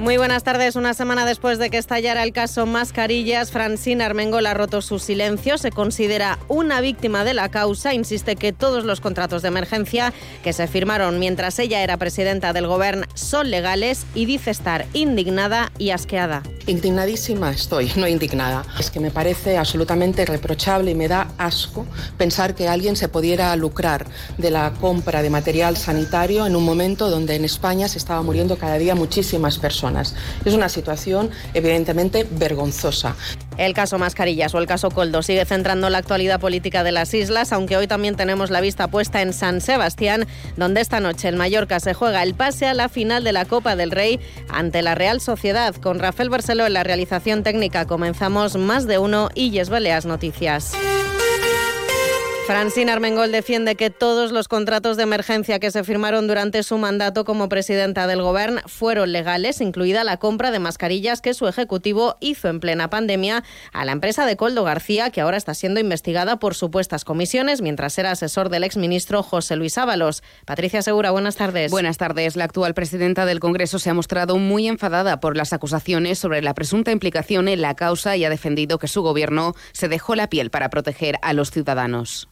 Muy buenas tardes. Una semana después de que estallara el caso Mascarillas, Francina Armengol ha roto su silencio. Se considera una víctima de la causa. Insiste que todos los contratos de emergencia que se firmaron mientras ella era presidenta del gobierno son legales y dice estar indignada y asqueada. Indignadísima estoy, no indignada. Es que me parece absolutamente reprochable y me da asco pensar que alguien se pudiera lucrar de la compra de material sanitario en un momento donde en España se estaba muriendo cada día muchísimas personas. Es una situación evidentemente vergonzosa. El caso Mascarillas o el caso Coldo sigue centrando la actualidad política de las islas, aunque hoy también tenemos la vista puesta en San Sebastián, donde esta noche en Mallorca se juega el pase a la final de la Copa del Rey ante la Real Sociedad. Con Rafael Barceló en la realización técnica comenzamos más de uno y Baleas Noticias. Francina Armengol defiende que todos los contratos de emergencia que se firmaron durante su mandato como presidenta del Gobierno fueron legales, incluida la compra de mascarillas que su ejecutivo hizo en plena pandemia a la empresa de Coldo García, que ahora está siendo investigada por supuestas comisiones mientras era asesor del exministro José Luis Ábalos. Patricia Segura, buenas tardes. Buenas tardes. La actual presidenta del Congreso se ha mostrado muy enfadada por las acusaciones sobre la presunta implicación en la causa y ha defendido que su gobierno se dejó la piel para proteger a los ciudadanos.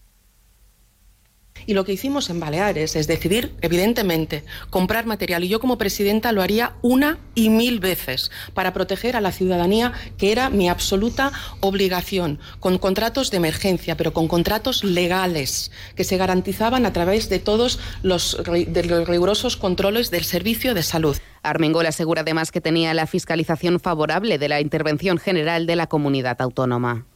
Y lo que hicimos en Baleares es decidir, evidentemente, comprar material. Y yo como presidenta lo haría una y mil veces para proteger a la ciudadanía, que era mi absoluta obligación, con contratos de emergencia, pero con contratos legales, que se garantizaban a través de todos los, rigurosos controles del servicio de salud. Armengol asegura además que tenía la fiscalización favorable de la intervención general de la comunidad autónoma.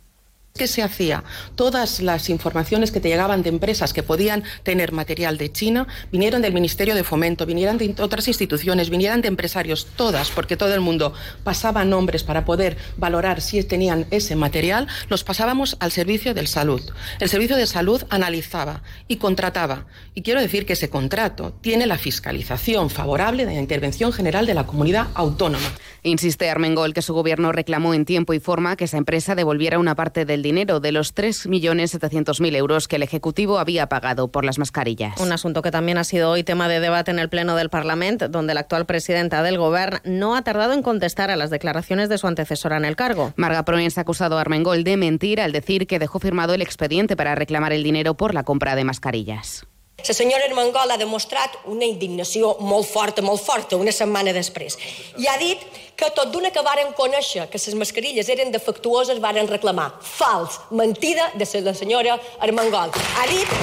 ¿Qué se hacía? Todas las informaciones que te llegaban de empresas que podían tener material de China vinieron del Ministerio de Fomento, vinieran de otras instituciones, vinieran de empresarios, todas, porque todo el mundo pasaba nombres para poder valorar si tenían ese material, los pasábamos al Servicio de Salud. El Servicio de Salud analizaba y contrataba. Y quiero decir que ese contrato tiene la fiscalización favorable de la intervención general de la comunidad autónoma. Insiste Armengol que su gobierno reclamó en tiempo y forma que esa empresa devolviera una parte del dinero de los 3.700.000 euros que el Ejecutivo había pagado por las mascarillas. Un asunto que también ha sido hoy tema de debate en el Pleno del Parlamento, donde la actual presidenta del Gobierno no ha tardado en contestar a las declaraciones de su antecesora en el cargo. Marga Proens ha acusado a Armengol de mentir al decir que dejó firmado el expediente para reclamar el dinero por la compra de mascarillas. La senyora Armengol ha demostrat una indignació molt forta, molt forta, una setmana després. I ha dit que tot d'una que varen conèixer que les mascarilles eren defectuoses varen reclamar. Fals, mentida de la senyora Armengol. Ha dit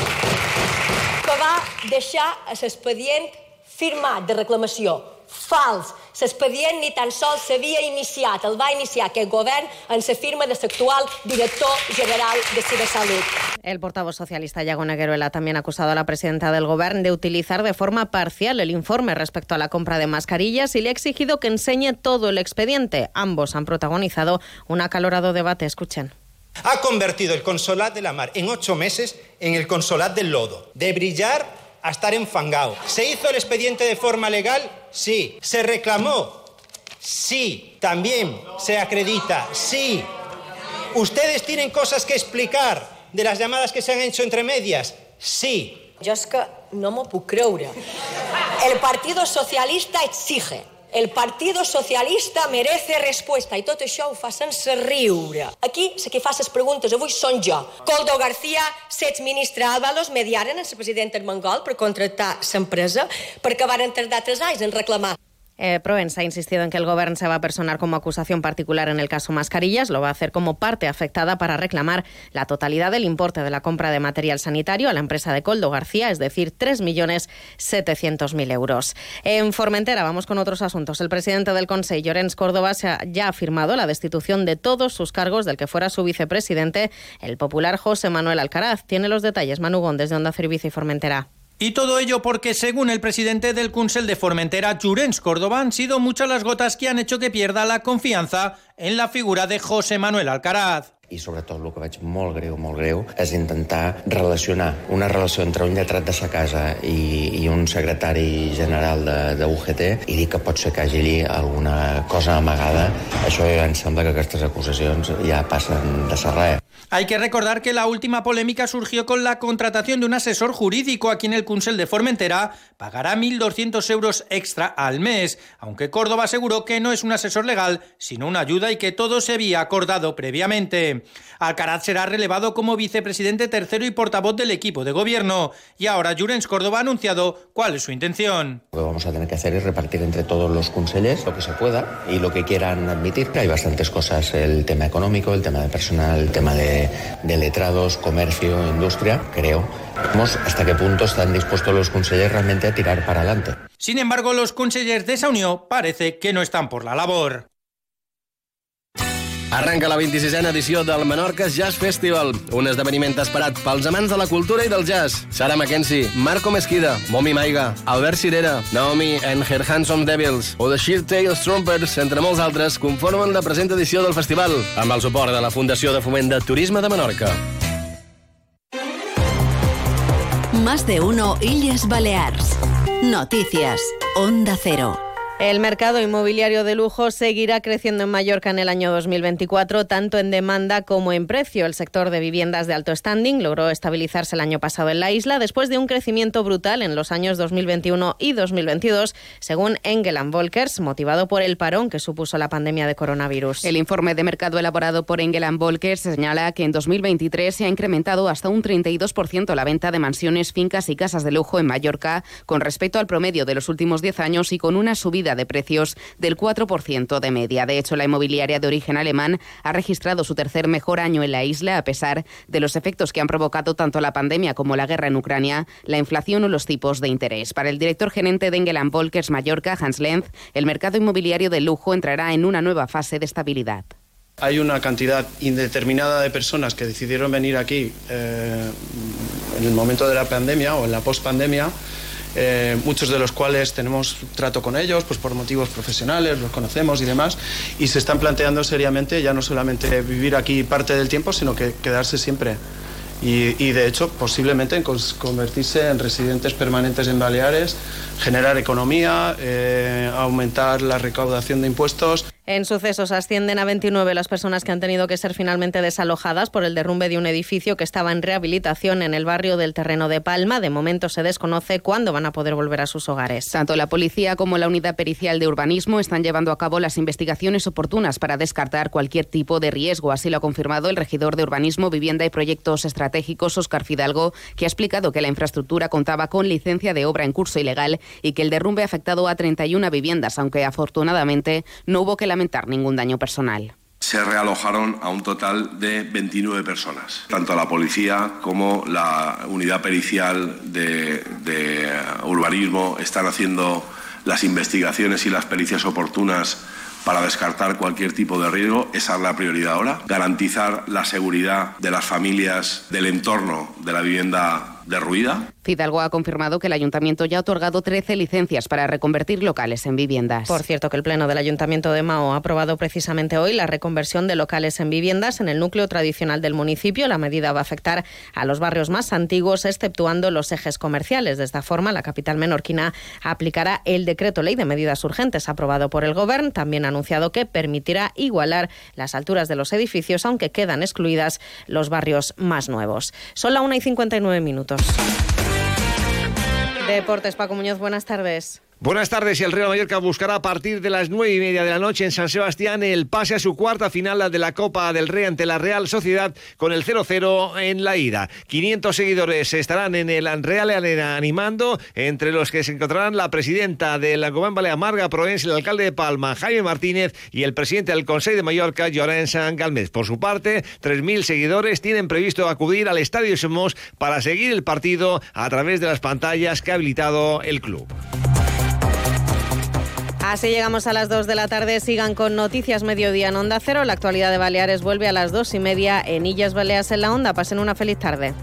que va deixar l'expedient firmat de reclamació. Fals. L'expedient ni tan sols s'havia iniciat. El va iniciar aquest govern en la firma de l'actual director general de Cibersalut. El portavoz socialista Yago Negueruela también ha acusado a la presidenta del gobierno de utilizar de forma parcial el informe respecto a la compra de mascarillas y le ha exigido que enseñe todo el expediente. Ambos han protagonizado un acalorado debate. Escuchen. Ha convertido el Consolat de la Mar en ocho meses en el Consolat del Lodo. De brillar a estar enfangado. ¿Se hizo el expediente de forma legal? Sí. ¿Se reclamó? Sí. También se acredita. Sí. ¿Ustedes tienen cosas que explicar de las llamadas que se han hecho entre medias? Sí. No me. El Partido Socialista exige el Partido Socialista merece resposta i tot això ho fa sense riure. Aquí, la que fa les preguntes avui són jo. Coldo García, l'exministre Álvalos, mediaren el president Armengol per contractar l'empresa perquè varen tardar tres anys en reclamar Eh, ha insistido en que el Gobierno se va a personar como acusación particular en el caso Mascarillas, lo va a hacer como parte afectada para reclamar la totalidad del importe de la compra de material sanitario a la empresa de Coldo García, es decir, 3.700.000 euros. En Formentera, vamos con otros asuntos. El presidente del Consejo, Llorens Córdoba, ya ha firmado la destitución de todos sus cargos del que fuera su vicepresidente, el popular José Manuel Alcaraz. Tiene los detalles Manu desde Onda Servicio y Formentera. Y todo ello porque, según el presidente del Kunsel de Formentera, Jurens Córdoba, han sido muchas las gotas que han hecho que pierda la confianza en la figura de José Manuel Alcaraz. i sobretot el que veig molt greu, molt greu, és intentar relacionar una relació entre un lletrat de sa casa i, i un secretari general de, de UGT i dir que pot ser que hagi alguna cosa amagada. Això ja em sembla que aquestes acusacions ja passen de ser res. Hay que recordar que la última polémica surgió con la contratación de un asesor jurídico a quien el Consell de Formentera pagará 1.200 euros extra al mes, aunque Córdoba aseguró que no es un asesor legal, sino una ayuda y que todo se había acordado previamente. Alcaraz será relevado como vicepresidente tercero y portavoz del equipo de gobierno, y ahora Jurens Córdoba ha anunciado cuál es su intención. Lo que vamos a tener que hacer es repartir entre todos los consellers lo que se pueda y lo que quieran admitir. Hay bastantes cosas, el tema económico, el tema de personal, el tema de, de letrados, comercio, industria, creo. Vamos hasta qué punto están dispuestos los consellers realmente a tirar para adelante. Sin embargo, los consellers de esa unión parece que no están por la labor. Arranca la 26a edició del Menorca Jazz Festival, un esdeveniment esperat pels amants de la cultura i del jazz. Sara Mackenzie, Marco Mesquida, Momi Maiga, Albert Cirera, Naomi and Her Handsome Devils o The Sheer Tails Trumpers, entre molts altres, conformen la present edició del festival, amb el suport de la Fundació de Foment de Turisme de Menorca. Más de uno Illes Balears. Noticias. Onda Cero. El mercado inmobiliario de lujo seguirá creciendo en Mallorca en el año 2024, tanto en demanda como en precio. El sector de viviendas de alto standing logró estabilizarse el año pasado en la isla después de un crecimiento brutal en los años 2021 y 2022, según Engeland Volkers, motivado por el parón que supuso la pandemia de coronavirus. El informe de mercado elaborado por Engeland Volkers señala que en 2023 se ha incrementado hasta un 32% la venta de mansiones, fincas y casas de lujo en Mallorca con respecto al promedio de los últimos 10 años y con una subida de precios del 4% de media. De hecho, la inmobiliaria de origen alemán ha registrado su tercer mejor año en la isla a pesar de los efectos que han provocado tanto la pandemia como la guerra en Ucrania, la inflación o los tipos de interés. Para el director gerente de Engeland Volkers Mallorca, Hans Lenz, el mercado inmobiliario de lujo entrará en una nueva fase de estabilidad. Hay una cantidad indeterminada de personas que decidieron venir aquí eh, en el momento de la pandemia o en la pospandemia eh, muchos de los cuales tenemos trato con ellos, pues por motivos profesionales, los conocemos y demás, y se están planteando seriamente ya no solamente vivir aquí parte del tiempo, sino que quedarse siempre. Y, de hecho, posiblemente en convertirse en residentes permanentes en Baleares, generar economía, eh, aumentar la recaudación de impuestos. En sucesos ascienden a 29 las personas que han tenido que ser finalmente desalojadas por el derrumbe de un edificio que estaba en rehabilitación en el barrio del Terreno de Palma. De momento se desconoce cuándo van a poder volver a sus hogares. Tanto la policía como la unidad pericial de urbanismo están llevando a cabo las investigaciones oportunas para descartar cualquier tipo de riesgo. Así lo ha confirmado el regidor de Urbanismo, Vivienda y Proyectos Estratégicos, Oscar Fidalgo, que ha explicado que la infraestructura contaba con licencia de obra en curso ilegal y que el derrumbe ha afectado a 31 viviendas, aunque afortunadamente no hubo que ningún daño personal. Se realojaron a un total de 29 personas. Tanto la policía como la unidad pericial de, de urbanismo están haciendo las investigaciones y las pericias oportunas para descartar cualquier tipo de riesgo. Esa es la prioridad ahora. Garantizar la seguridad de las familias del entorno de la vivienda derruida. Fidalgo ha confirmado que el ayuntamiento ya ha otorgado 13 licencias para reconvertir locales en viviendas. Por cierto, que el Pleno del Ayuntamiento de Mao ha aprobado precisamente hoy la reconversión de locales en viviendas en el núcleo tradicional del municipio. La medida va a afectar a los barrios más antiguos, exceptuando los ejes comerciales. De esta forma, la capital menorquina aplicará el decreto ley de medidas urgentes aprobado por el Gobierno. También ha anunciado que permitirá igualar las alturas de los edificios, aunque quedan excluidas los barrios más nuevos. Son la 1 y 59 minutos. Deportes, Paco Muñoz, buenas tardes. Buenas tardes. El Real Mallorca buscará a partir de las nueve y media de la noche en San Sebastián el pase a su cuarta final de la Copa del Rey ante la Real Sociedad con el 0-0 en la ida. 500 seguidores estarán en el Real Arena animando, entre los que se encontrarán la presidenta de la Gobierno Balea Marga Proens, el alcalde de Palma, Jaime Martínez, y el presidente del Consejo de Mallorca, Llorenç Galmés. Por su parte, 3.000 seguidores tienen previsto acudir al Estadio Somos para seguir el partido a través de las pantallas que ha habilitado el club. Así llegamos a las 2 de la tarde. Sigan con Noticias Mediodía en Onda Cero. La actualidad de Baleares vuelve a las 2 y media en Illas Baleas en la Onda. Pasen una feliz tarde.